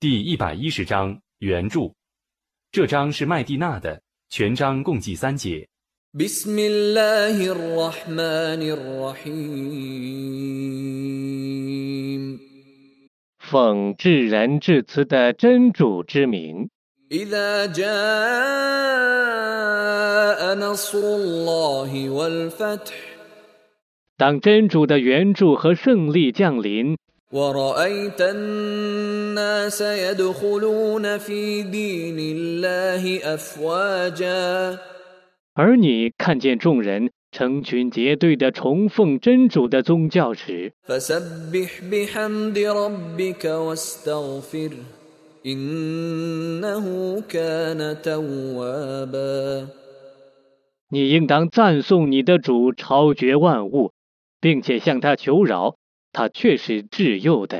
第一百一十章原着。这章是麦地那的，全章共计三节。 بسم الله الرحمن الرحيم 奉至仁至慈的真主之名， إذا جاء نصر الله والفتح 当真主的援助和胜利降临， ورأيت الناس يدخلون في دين الله أفواجا 而你看见众人成群结队的崇奉真主的宗教时， فسبح بحمد ربك واستغفره إنه كان توابا 你应当赞颂你的主超绝万物，并且向他求饶， 他却是至幼的。